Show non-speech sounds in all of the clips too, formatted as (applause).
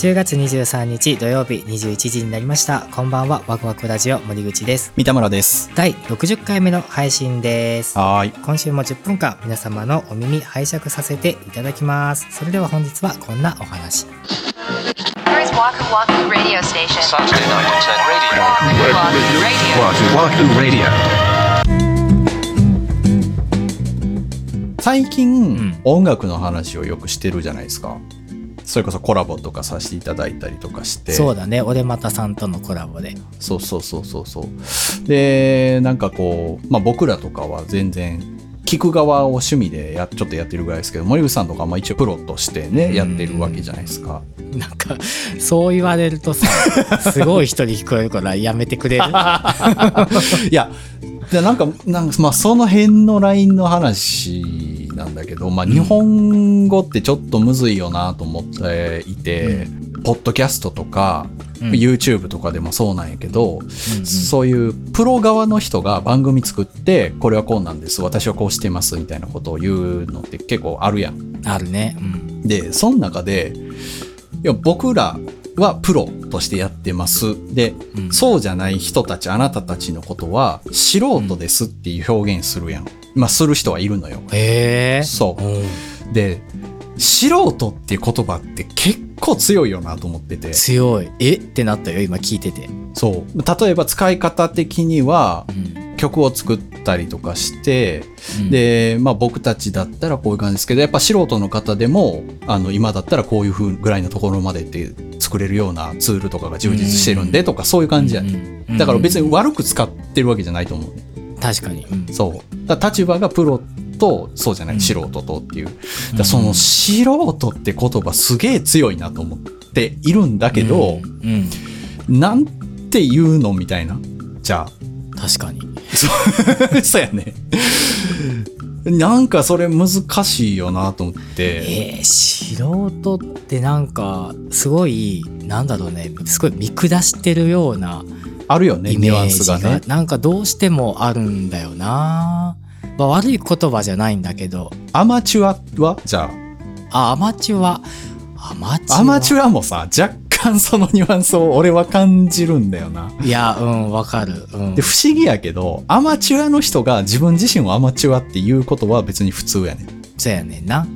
10月23日土曜日21時になりましたこんばんはワクワクラジオ森口です三田村です。第60回目の配信ですはーい。今週も10分間皆様のお耳拝借させていただきますそれでは本日はこんなお話 Here's Waku Waku Radio Station. Saturday night at 10 Waku radio. Waku Radio. Wahoo Radio. 最近、ん音楽の話をよくしてるじゃないですか。それこそコラボとかさせていただいたりとかして。そうだね俺またさんとのコラボでそうそうそうそうそう。で、なんかこう、まあ僕らとかは全然、聞く側を趣味でやちょっとやってるぐらいですけど、森口さんとかはまあ一応プロとしてね、やってるわけじゃないですか。なんかそう言われるとさ (laughs) すごい人に聞こえるからやめてくれる？(laughs) いや、でなんか、なんかまあその辺のラインの話なんだけど、まあ日本語ってちょっとむずいよなと思っていて、ポッドキャストとか、うん YouTube とかでもそうなんやけど、うんそういうプロ側の人が番組作って、これはこうなんです、私はこうしてますみたいなことを言うのって結構あるやん。あるねうんで、その中で、いや僕らはプロとしてやってます。で、うんそうじゃない人たち、あなたたちのことは素人ですっていう表現するやん。まあ、する人はいるのよ。へえそううんで、素人っていう言葉って結構強いよなと思ってて。強いえ？ってなったよ今聞いててそう。例えば使い方的にはう、ん曲を作ったりとかして、うんで、まあ僕たちだったらこういう感じですけど、やっぱ素人の方でも、あの、今だったらこういう風ぐらいのところまでって作れるようなツールとかが充実してるんでとか、そういう感じやね。うんだから別に悪く使ってるわけじゃないと思う。確かに、うんそう。だ立場がプロと、そうじゃない、うん素人とっていう。だその素人って言葉すげえ強いなと思っているんだけどう、んうんなんて言うのみたいな。じゃあ。確かに (laughs) そうやね。なんかそれ難しいよなと思って。えー、素人ってなんかすごいなんだろうねすごい見下してるようなあるよね、イメニュアンージがスがね。なんかどうしてもあるんだよな、まあ、悪い言葉じゃないんだけど。アマチュアはじゃあ。アマチュア。アマチュあ、ア？アマチュアもさ、若干そのニュアンスを俺は感じるんだよな。いやうんわかる、うん。で、、不思議やけど、アマチュアの人が自分自身をアマチュアっていうことは別に普通やねそうやねんな。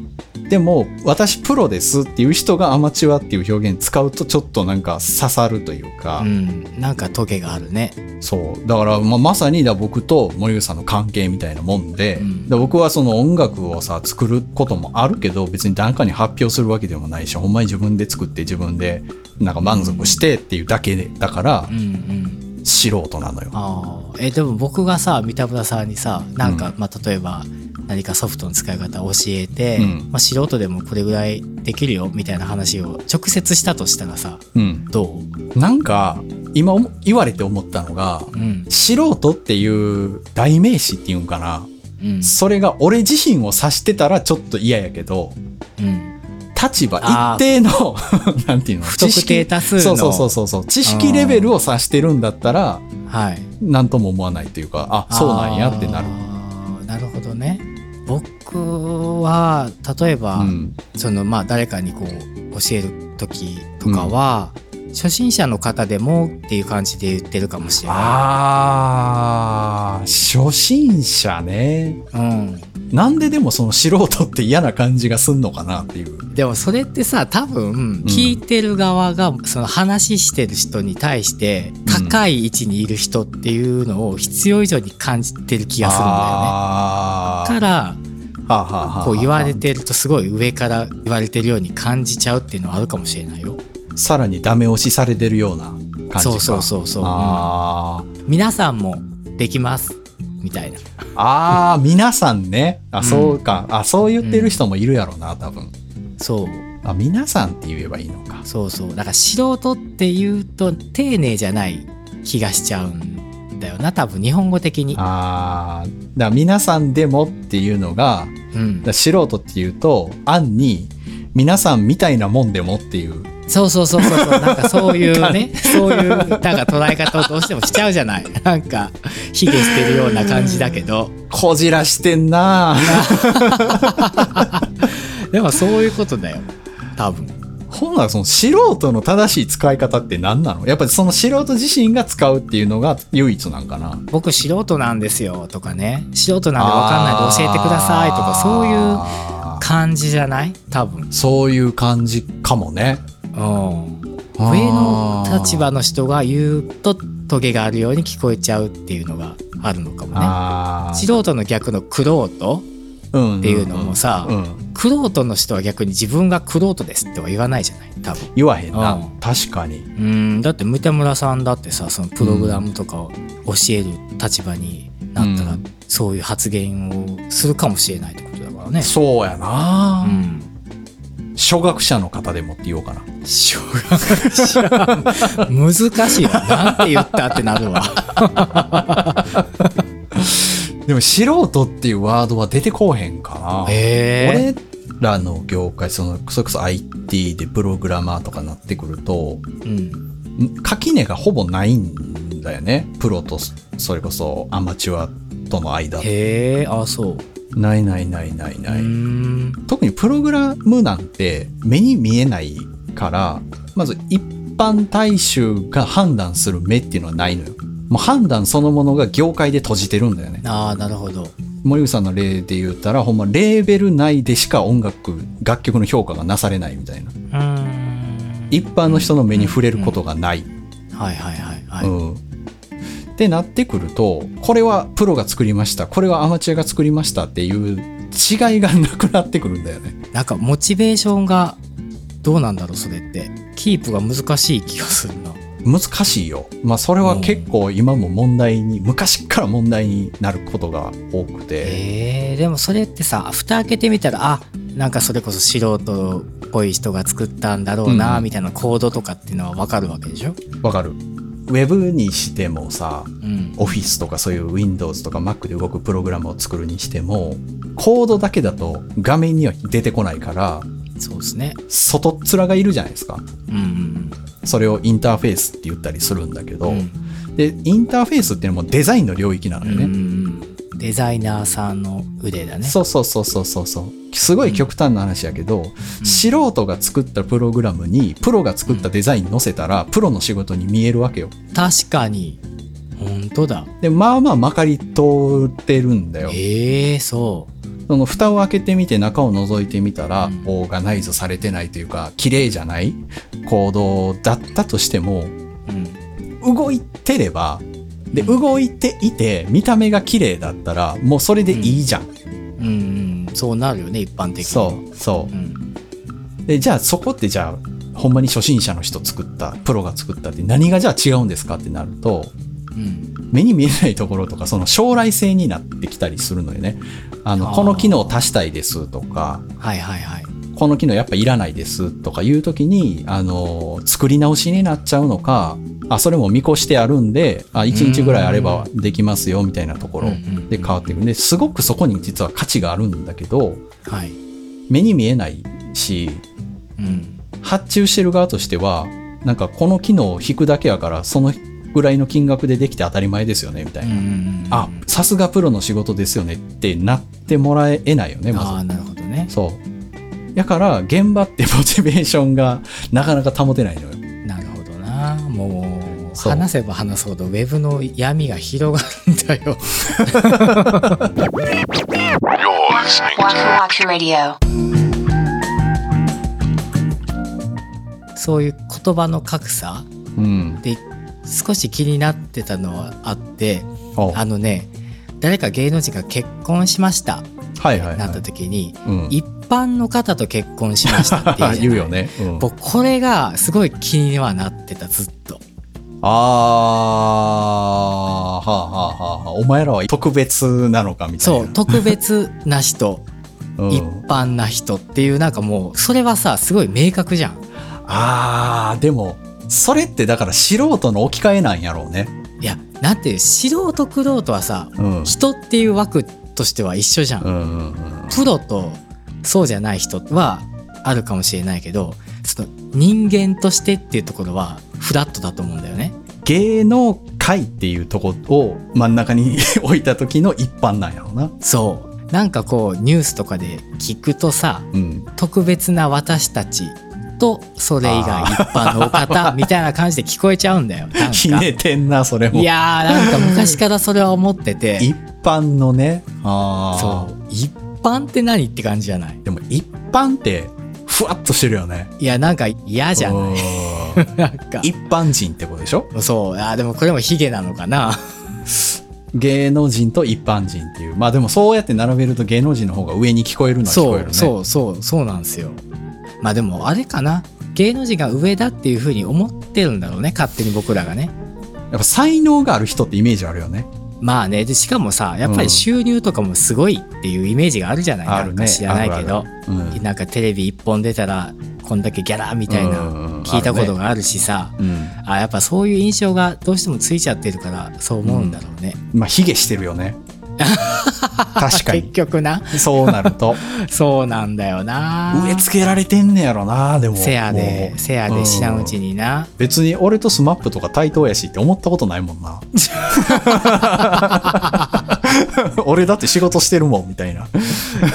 ん。でも、私プロですっていう人がアマチュアっていう表現使うとちょっとなんか刺さるというか、うん、なんかトゲがあるね。そう。だから、まあ、まさにだ僕と森口さんの関係みたいなもんで、うんで僕はその音楽をさ、作ることもあるけど、別に誰かに発表するわけでもないし、ほんまに自分で作って自分でなんか満足してっていうだけで、だからうん、うん。素人なのよ。ああ、え、でも僕がさ、三田村さんにさ、なんか、うんまあ、例えば、何かソフトの使い方を教えて、うん。まあ、素人でもこれぐらいできるよみたいな話を直接したとしたらさうん。どなんか、今思言われて思ったのが、ううん。素人っていう代名詞っていうんかな。うん。それが俺自身を指してたらちょっと嫌やけど、うん。立場一定の (laughs) なんていうの？不特定多数の。そうそうそうそうそう。知識レベルを指してるんだったらはい。何とも思わないというかあそうなんやってなるなるほどね。僕は例えば、うん。そのまあ誰かにこう教える時とかは、初心者の方でもっていう感じで言ってるかもしれなあー初心者ね。い。うん。なんででもその素人って嫌な感じがすんのかなっていう。でもそれってさ多分聞いてる側がその話してる人に対して高い位置にいる人っていうのを必要以上に感じてる気がするんだよね。からこう言われてるとすごい上から言われてるように感じちゃうっていうのはあるかもしれないよ。さらにダメ押しされてるような感じか。そうそうそうそう。あー。皆さんもできます？みたいな。あー皆さんね。あそうか、あそう言ってる人もいるやろな多分。そう。あ皆さんって言えばいいのか。そうそう。だから素人っていうと丁寧じゃない気がしちゃうんだよな。多分日本語的に。あーだ皆さんでもっていうのがうん。だ素人っていうと暗に皆さんみたいなもんでもっていう。そうそうそうそうそう。なんかそういうね (laughs) そういうなんか捉え方をどうしてもしちゃうじゃない。なんか卑下してるような感じだけど。こじらしてんな (laughs) でもそういうことだよ。多分ほんならその素人の正しい使い方って何なの？やっぱりその素人自身が使うっていうのが唯一なんかな。僕素人なんですよとかね。素人なんで分かんないんで教えてくださいとかそういう感じじゃない？多分。そういう感じかもね。うん。上の立場の人が言うとトゲがあるように聞こえちゃうっていうのがあるのかもね。素人の逆のクロートうんっていうのもさうん。クロートの人は逆に自分がクロートですっては言わないじゃない多分。言わへんな、うん。確かに。うん。だって三田村さんだってさそのプログラムとかを教える立場になったら、うん。そういう発言をするかもしれないってことだからね。そうやな、うん、初学者の方でもって言おうかな。小学知らん難しいわ。なんて言ったってなるわ。でも素人っていうワードは出てこうへんかな。俺らの業界そのそれこそ IT でプログラマーとかなってくるとうん、垣根がほぼないんだよね。プロとそれこそアマチュアとの間。へえあそう。ないないないないうない、ん。特にプログラムなんて目に見えないからまず一般大衆が判断する目っていうのはないのよもう判断そのものが業界で閉じてるんだよね。ああなるほど。森口さんの例で言ったらほんまレーベル内でしか音楽楽曲の評価がなされないみたいな。うん。一般の人の目に触れることがない、はいはいはいはい。うん。ってなってくるとこれはプロが作りました。これはアマチュアが作りましたっていう違いがなくなってくるんだよね。なんかモチベーションがどうなんだろうそれって。キープが難しい気がするな。難しいよ。まあそれは結構今も問題に昔から問題になることが多くて。えー、でもそれってさ蓋開けてみたらあなんかそれこそ素人っぽい人が作ったんだろうな、うん。みたいなコードとかっていうのは分かるわけでしょ、わかる。ウェブにしてもさうん、オフィスとかそういう Windows とか Mac で動くプログラムを作るにしてもコードだけだと画面には出てこないからそうですね。外っ面がいるじゃないですか。うんうんそれをインターフェースって言ったりするんだけど、うん。でインターフェースっていうのもデザインの領域なのよね、うんうんデザイナーさんの腕だね。そうそうそうそうそうそう。すごい極端な話やけど、素人が作ったプログラムにプロが作ったデザイン載せたら、プロの仕事に見えるわけよ。確かに。本当だ。でまあまあまかり通ってるんだよ。ええそその蓋を開けてみて中を覗いてみたら、うん。オーガナイズされてないというか綺麗じゃないコードだったとしてもう、うん、動いてればでうん。動いていて見た目が綺麗だったらもうそれでいいじゃん、うん。うん。そうなるよね一般的に。そうそう。ん。うでじゃあそこってじゃあほんまに初心者の人作ったプロが作ったって何がじゃあ違うんですかってなるとうん目に見えないところとかその将来性になってきたりするのよね。あのこの機能を足したいですとかはいはいはい。この機能やっぱいらないですとかいう時に、あの、作り直しになっちゃうのか、あ、それも見越してあるんで、あ、1日ぐらいあればできますよみたいなところで変わっていくんで、すごくそこに実は価値があるんだけど、はい。目に見えないし、うん。発注してる側としては、なんかこの機能を引くだけやから、そのぐらいの金額でできて当たり前ですよね、みたいな。うんあ、さすがプロの仕事ですよねってなってもらえないよね、まず。ああなるほどねそう。だから、現場ってモチベーションがなかなか保てないのよ。なるほどなもう話せば話すほどウェブの闇が広がるんだよ.そういう言葉の格差うん。で少し気になってたのはあっておあのね誰か芸能人が結婚しましたはいはい、はなった時に、い。うん。一般の方と結婚しましたって (laughs) 言うよね。うん、僕これがすごい気にはなってたずっとああはあはあはあ。お前らは特別なのかみたいな。そう特別な人 (laughs) うん一般な人っていうなんかもうそれはさすごい明確じゃんあー、でも、それってだから素人の置き換えなんやろうね。いやなんて素人クロートはさうん。人っていう枠としては一緒じゃん、うんうんうん。プロとそうじゃない人はあるかもしれないけどその人間としてっていうところはフラットだと思うんだよね芸能界っていうとこを真ん中に (laughs) 置いた時の一般なんやろうな。そうなんかこうニュースとかで聞くとさうん。特別な私たちとそれ以外一般のお方みたいな感じで聞こえちゃうんだよひかねてんな、それも。いやーなんか昔からそれは思ってて一般のね。ああ。そう一般って何って感じじゃない？でも一般って、ふわっとしてるよね。いやなんか嫌じゃない？うん (laughs) なんか一般人ってことでしょ？そうあーでもこれもヒゲなのかな？芸能人と一般人っていう。まあでもそうやって並べると芸能人の方が上に聞こえるのは聞こえるね。そうそうそうそうなんですよまあでもあれかな。芸能人が上だっていうふうに思ってるんだろうね。勝手に僕らがね。やっぱ才能がある人ってイメージあるよね。まあね。でしかもさやっぱり収入とかもすごいっていうイメージがあるじゃない、あるね。なんか知らないけど。あるある。うん。なんかテレビ一本出たらこんだけギャラみたいなうんうんうん。聞いたことがあるしさ、うん。あやっぱそういう印象がどうしてもついちゃってるからそう思うんだろうね、まあ、ヒゲしてるよね。(laughs) 確か結に。局なそうなると。(laughs) そうなんだよな植え付けられてんねやろな、でも。せやでせやで知らんうちにな別に俺とスマップとか対等やしって思ったことないもんな。(laughs) 俺だって仕事してるもん、みたいな。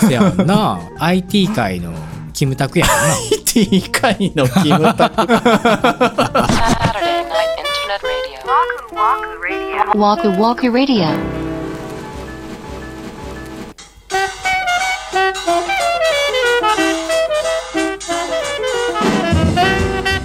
せやんな IT 界のキムタクやんな IT 界のキムタク。Night Internet Radio.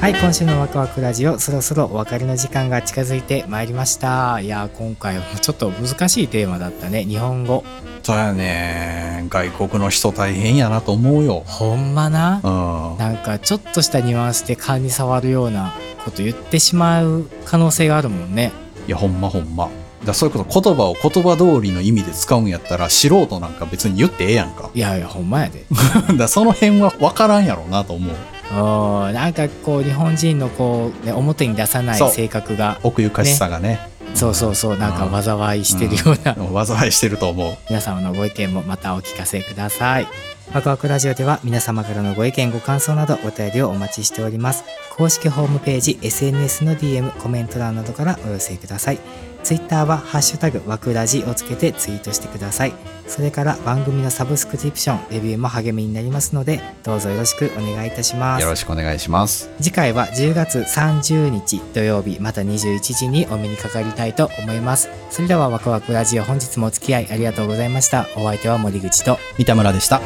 はい今週のワクワクラジオそろそろお別れの時間が近づいてまいりましたいや今回はちょっと難しいテーマだったね日本語そうやね。外国の人大変やなと思うよ。ほんまな？うん。なんかちょっとしたニュアンスで勘に触るようなこと言ってしまう可能性があるもんねいや、ほんまほんま。だそういうこと言葉を言葉通りの意味で使うんやったら素人なんか別に言ってええやんか。いやいやほんまやで (laughs) だその辺は分からんやろうなと思う。うんなんかこう日本人のこう、ね、表に出さない性格が奥ゆかしさがね。そうそうそうなんか災いしてるような、災いしてると思う。皆様のご意見もまたお聞かせください。ワクワクラジオでは皆様からのご意見ご感想などお便りをお待ちしております。公式ホームページ、SNS の DM、コメント欄などからお寄せください。ツイッターはハッシュタグワクラジをつけてツイートしてください。それから番組のサブスクリプション、レビューも励みになりますので、どうぞよろしくお願いいたしますよ。ろしくお願いします。次回は10月30日土曜日また21時にお目にかかりたいと思います。それではワクワクラジオ本日もお付き合いありがとうございました。お相手は森口と三田村でした。